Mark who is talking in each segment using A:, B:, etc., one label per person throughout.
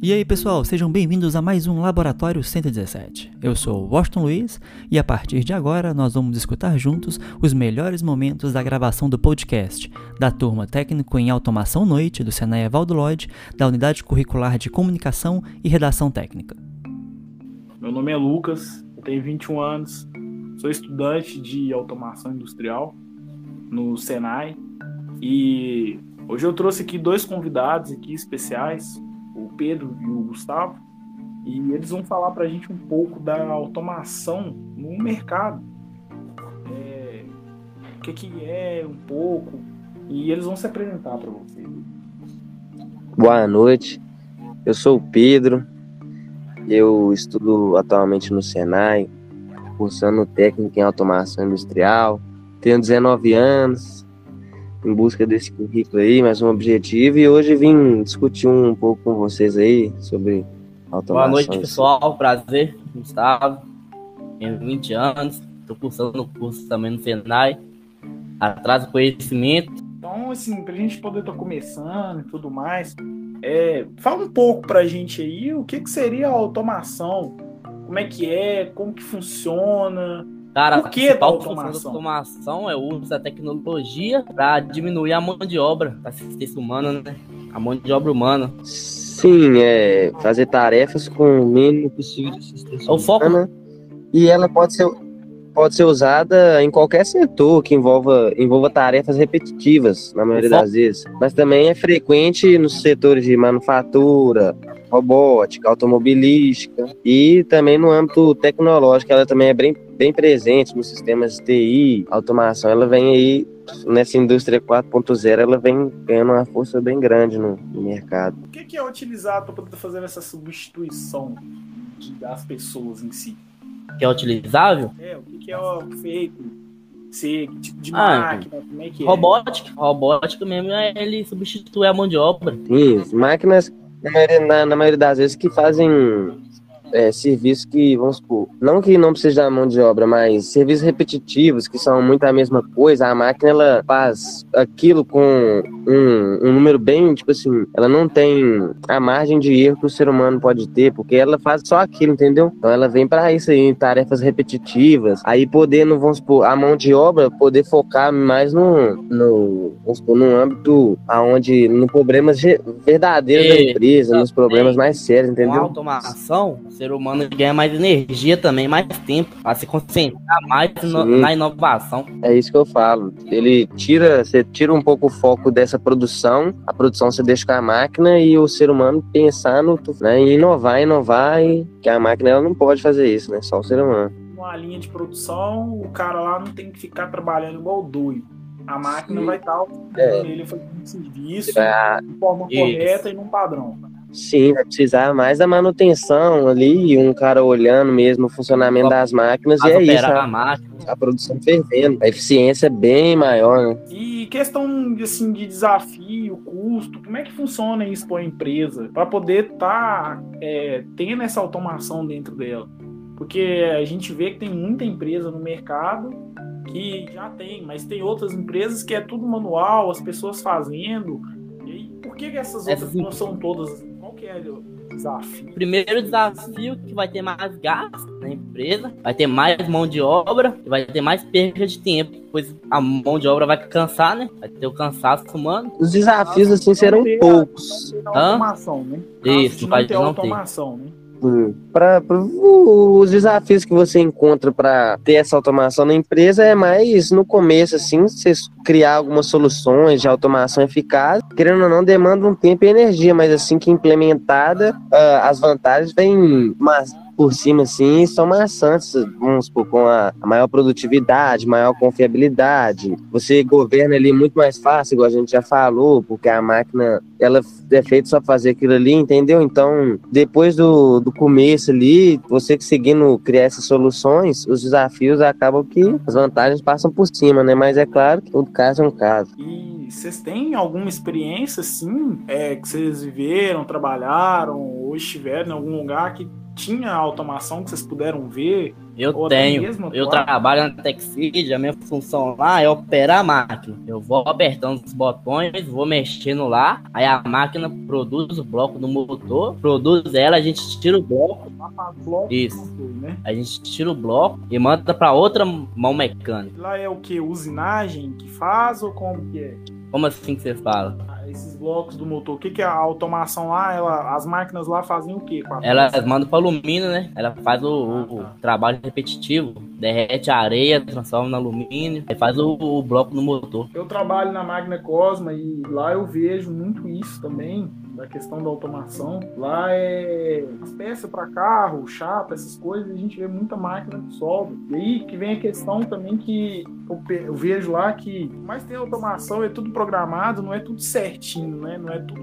A: E aí pessoal, sejam bem-vindos a mais um Laboratório 117. Eu sou o Washington Luiz e a partir de agora nós vamos escutar juntos os melhores momentos da gravação do podcast da turma Técnico em Automação Noite do Senai Evaldo Lloyd, da Unidade Curricular de Comunicação e Redação Técnica.
B: Meu nome é Lucas, tenho 21 anos, sou estudante de automação industrial no Senai e hoje eu trouxe aqui dois convidados aqui especiais Pedro e o Gustavo, e eles vão falar para a gente um pouco da automação no mercado. É, o que, que é um pouco, e eles vão se apresentar para vocês.
C: Boa noite, eu sou o Pedro, eu estudo atualmente no Senai, cursando técnico em automação industrial, tenho 19 anos, em busca desse currículo aí, mais um objetivo. E hoje vim discutir um pouco com vocês aí sobre automação.
D: Boa noite, pessoal. Prazer, Gustavo. Tenho 20 anos, estou cursando o curso também no Senai. Atrás do conhecimento.
B: Então, assim, para a gente poder estar tá começando e tudo mais, é, fala um pouco para a gente aí o que, que seria a automação, como é que é, como que funciona,
D: Cara, Por que a da automação é o uso da tecnologia para diminuir a mão de obra da assistência humana, né? A mão de obra humana.
C: Sim, é fazer tarefas com o mínimo possível de assistência
D: é o foco. humana.
C: E ela pode ser, pode ser usada em qualquer setor que envolva, envolva tarefas repetitivas, na maioria das vezes. Mas também é frequente nos setores de manufatura, robótica, automobilística e também no âmbito tecnológico, ela também é bem, bem presente nos sistemas de TI, automação, ela vem aí nessa indústria 4.0, ela vem ganhando uma força bem grande no, no mercado.
B: O que, é utilizado para poder fazer essa substituição das pessoas em si?
D: Que é utilizável?
B: É, o que, é feito? Ser, que tipo de ah, máquina, como é que
D: é? Robótica, robótica mesmo, ele substitui a mão de obra.
C: Isso, máquinas na maioria, na, na maioria das vezes que fazem é, serviços que, vamos supor, não que não precise da mão de obra, mas serviços repetitivos, que são muito a mesma coisa, a máquina ela faz aquilo com um, um número bem, tipo assim, ela não tem a margem de erro que o ser humano pode ter, porque ela faz só aquilo, entendeu? Então ela vem para isso aí, tarefas repetitivas, aí podendo, vamos supor, a mão de obra poder focar mais no, no vamos supor, no âmbito aonde, no problemas verdadeiros e, da empresa, nos problemas mais sérios, entendeu? Com
D: automação, ser humano ganha mais energia também, mais tempo, a se concentrar mais no, na inovação.
C: É isso que eu falo. Ele tira, você tira um pouco o foco dessa produção, a produção você deixa com a máquina e o ser humano pensar no, né, em inovar, inovar, e que a máquina ela não pode fazer isso, né? Só o ser humano.
B: Uma linha de produção, o cara lá não tem que ficar trabalhando igual doido. A máquina Sim. vai estar é. ele fazendo serviço vai... de forma isso. correta e num padrão.
C: Sim, vai precisar mais da manutenção ali, um cara olhando mesmo o funcionamento das máquinas e é isso. A,
D: a,
C: a produção fervendo. A eficiência é bem maior, né?
B: E questão assim, de desafio, custo, como é que funciona isso para a empresa? Para poder estar tá, é, tendo essa automação dentro dela. Porque a gente vê que tem muita empresa no mercado que já tem, mas tem outras empresas que é tudo manual, as pessoas fazendo. E aí, por que, que essas outras não são todas que é o desafio?
D: Primeiro desafio que vai ter mais gasto na empresa, vai ter mais mão de obra, vai ter mais perda de tempo, pois a mão de obra vai cansar, né? Vai ter o cansaço humano.
C: Os desafios assim serão poucos.
B: Automação, né?
D: Isso,
B: não vai ter automação, né?
C: Para os desafios que você encontra para ter essa automação na empresa é mais no começo, assim, você criar algumas soluções de automação eficaz, querendo ou não, demanda um tempo e energia, mas assim que implementada, uh, as vantagens vêm mas por cima, assim, são maçantes, vamos supor, com a, maior produtividade, maior confiabilidade. Você governa ali muito mais fácil, igual a gente já falou, porque a máquina, ela é feita só fazer aquilo ali, entendeu? Então, depois do, do começo ali, você conseguindo criar essas soluções, os desafios acabam que as vantagens passam por cima, né? Mas é claro que todo caso é um caso.
B: E vocês têm alguma experiência, assim, é, que vocês viveram, trabalharam ou estiveram em algum lugar que tinha automação que vocês puderam ver
D: Eu tenho.
B: mesmo
D: Eu trabalho na TechSeed, a minha função lá é operar a máquina. Eu vou apertando os botões, vou mexendo lá, aí a máquina produz o bloco do motor, produz ela, a gente tira o bloco, Isso.
B: né?
D: a gente tira o bloco e manda pra outra mão mecânica.
B: Lá é o que? Usinagem que faz ou como que é?
D: Como assim que você fala?
B: Esses blocos do motor, o que, que é a automação lá? Ela, as máquinas lá fazem o que?
D: Ela manda para alumínio, né? Ela faz o, o- o trabalho repetitivo, derrete a areia, transforma no alumínio, aí faz o, o bloco no motor.
B: Eu trabalho na Magna Cosma e lá eu vejo muito isso também, da questão da automação. Lá é as peças para carro, chapa, essas coisas, a gente vê muita máquina que solda. E aí que vem a questão também que eu, vejo lá que, mas tem automação, é tudo programado, não é tudo certinho, né? Não é tudo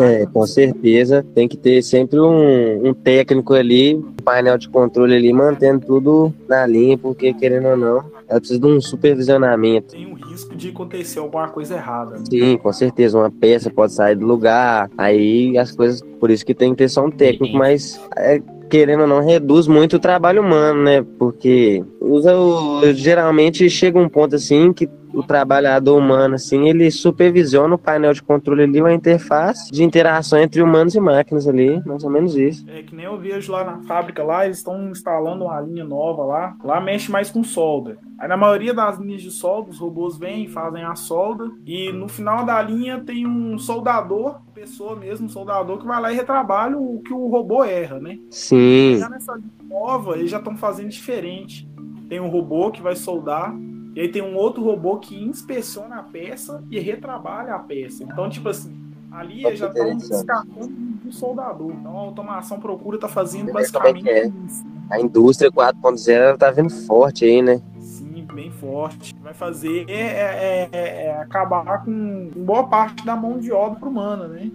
C: É, com certeza. Tem que ter sempre um, um técnico ali, um painel de controle ali, mantendo tudo na linha, porque querendo ou não, ela precisa de um supervisionamento.
B: Tem um risco de acontecer alguma coisa errada. né?
C: Sim, com certeza. Uma peça pode sair do lugar, aí as coisas. Por isso que tem que ter só um técnico,
D: Sim.
C: mas é, querendo ou não, reduz muito o trabalho humano, né? Porque usa o, geralmente chega um ponto assim que o trabalhador humano, assim, ele supervisiona o painel de controle ali, uma interface de interação entre humanos e máquinas ali, mais ou menos isso.
B: É que nem eu vejo lá na fábrica, lá eles estão instalando uma linha nova lá. Lá mexe mais com solda. Aí na maioria das linhas de solda, os robôs vêm, fazem a solda. E no final da linha tem um soldador, pessoa mesmo, um soldador, que vai lá e retrabalha o que o robô erra, né?
C: Sim,
B: Já nessa linha nova, eles já estão fazendo diferente. Tem um robô que vai soldar. E aí tem um outro robô que inspeciona a peça e retrabalha a peça. Então, tipo assim, ali já
C: que
B: estão descartando do soldador. Então a automação procura tá fazendo
C: é
B: basicamente
C: é.
B: isso.
C: a indústria 4.0 ela tá vindo forte aí, né?
B: Sim, bem forte. Vai fazer é, é- é- é acabar com boa parte da mão de obra humana, né?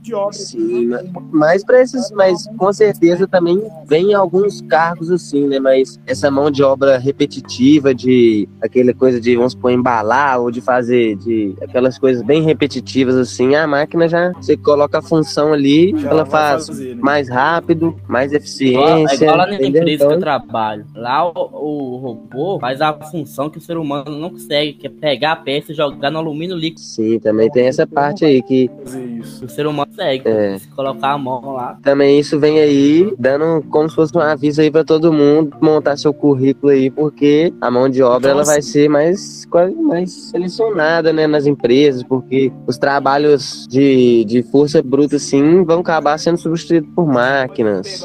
B: De obra
C: Sim, Mas para esses, mas com certeza também vem alguns cargos assim, né? Mas essa mão de obra repetitiva de aquela coisa de vamos supor embalar ou de fazer de aquelas coisas bem repetitivas assim, a máquina já você coloca a função ali,
B: já
C: ela faz
B: fazer, né?
C: mais rápido, mais
D: Igual, é
C: eficiência,
D: igual lá na
C: entendeu?
D: empresa que eu
C: Então,
D: trabalho. Lá o, o robô faz a função que o ser humano não consegue, que é pegar a peça e jogar no alumínio líquido.
C: sim, também tem essa parte aí que
B: fazer isso.
D: O ser humano consegue.
C: É.
D: Se colocar a mão lá.
C: também isso vem aí dando como se fosse um aviso aí para todo mundo montar seu currículo aí, porque a mão de obra ela vai ser mais quase mais selecionada, né, nas empresas, porque os trabalhos de, de força bruta assim vão acabar sendo substituídos por máquinas.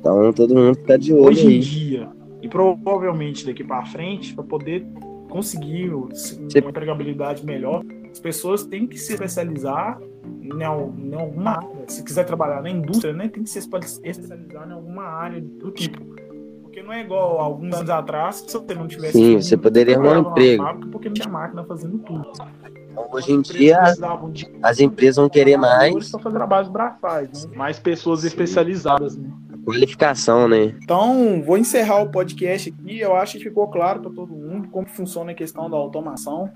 C: Então todo mundo fica de olho
B: hoje em
C: aí.
B: dia e provavelmente daqui para frente para poder conseguir uma empregabilidade melhor as pessoas têm que se especializar em, al- em alguma área se quiser trabalhar na indústria né tem que se espe- especializar em alguma área do tipo porque não é igual alguns anos atrás se você não tivesse
C: Sim, você poderia arrumar um emprego.
B: fábrica porque não tinha máquina fazendo tudo
C: Então, hoje em dia
B: de
C: as empresas vão querer mais
B: para fazer trabalhos braçais né? mais pessoas especializadas né?
C: qualificação, né?
B: Então, vou encerrar o podcast aqui. Eu acho que ficou claro para todo mundo como funciona a questão da automação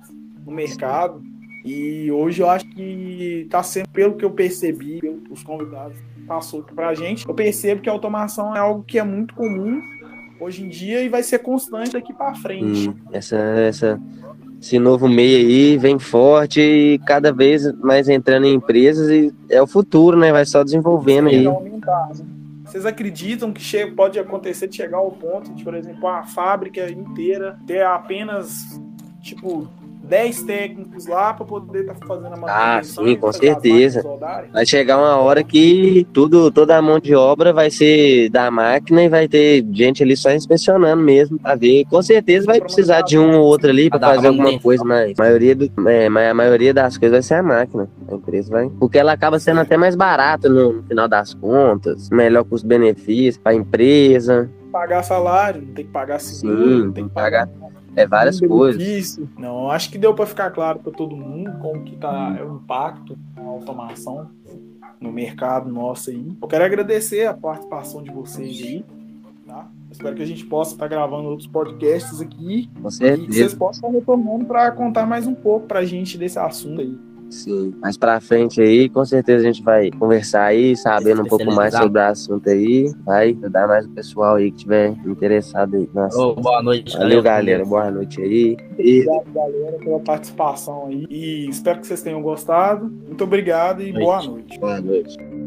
B: no mercado. E hoje eu acho que está sendo, pelo que eu percebi, pelos convidados que passou aqui pra gente, eu percebo que a automação é algo que é muito comum hoje em dia e vai ser constante daqui para frente.
C: Hum, essa, essa, esse novo meio aí vem forte e cada vez mais entrando em empresas e é o futuro, né? Vai só desenvolvendo aí.
B: Aumentar, né? Vocês acreditam que che- pode acontecer de chegar ao ponto de, por exemplo, a fábrica inteira ter apenas, tipo, 10 técnicos lá para poder estar fazendo a manutenção?
C: sim,
B: e
C: com certeza. Vai chegar uma hora que tudo, toda a mão de obra vai ser da máquina e vai ter gente ali só inspecionando mesmo pra ver. Com certeza vai precisar de um ou outro ali
D: dar
C: fazer alguma coisa, mas a maioria, do, é, a maioria das coisas vai ser a máquina. A empresa vai. Porque ela acaba sendo até mais barata no, no final das contas, melhor custo-benefício pra empresa.
B: Pagar salário, não tem que pagar seguro,
C: Sim,
B: não tem que
C: pagar
B: pagar
C: é várias coisas.
B: benefício. Não, acho que deu para ficar claro para todo mundo como que tá é o impacto da automação no mercado nosso aí. Eu quero agradecer a participação de vocês aí, tá? Espero que a gente possa estar gravando outros podcasts aqui
C: Com
B: e que
C: certeza.
B: vocês possam estar retornando para contar mais um pouco pra gente desse assunto aí.
C: Sim. Mais pra frente aí, com certeza a gente vai conversar aí, sabendo um pouco mais sobre o assunto aí. Vai ajudar mais o pessoal aí que tiver interessado aí.
D: Nossa. Oh, boa noite.
C: Valeu, galera. Boa noite aí.
B: E... Obrigado, galera, pela participação aí. E espero que vocês tenham gostado. Muito obrigado e boa noite.
C: Boa noite.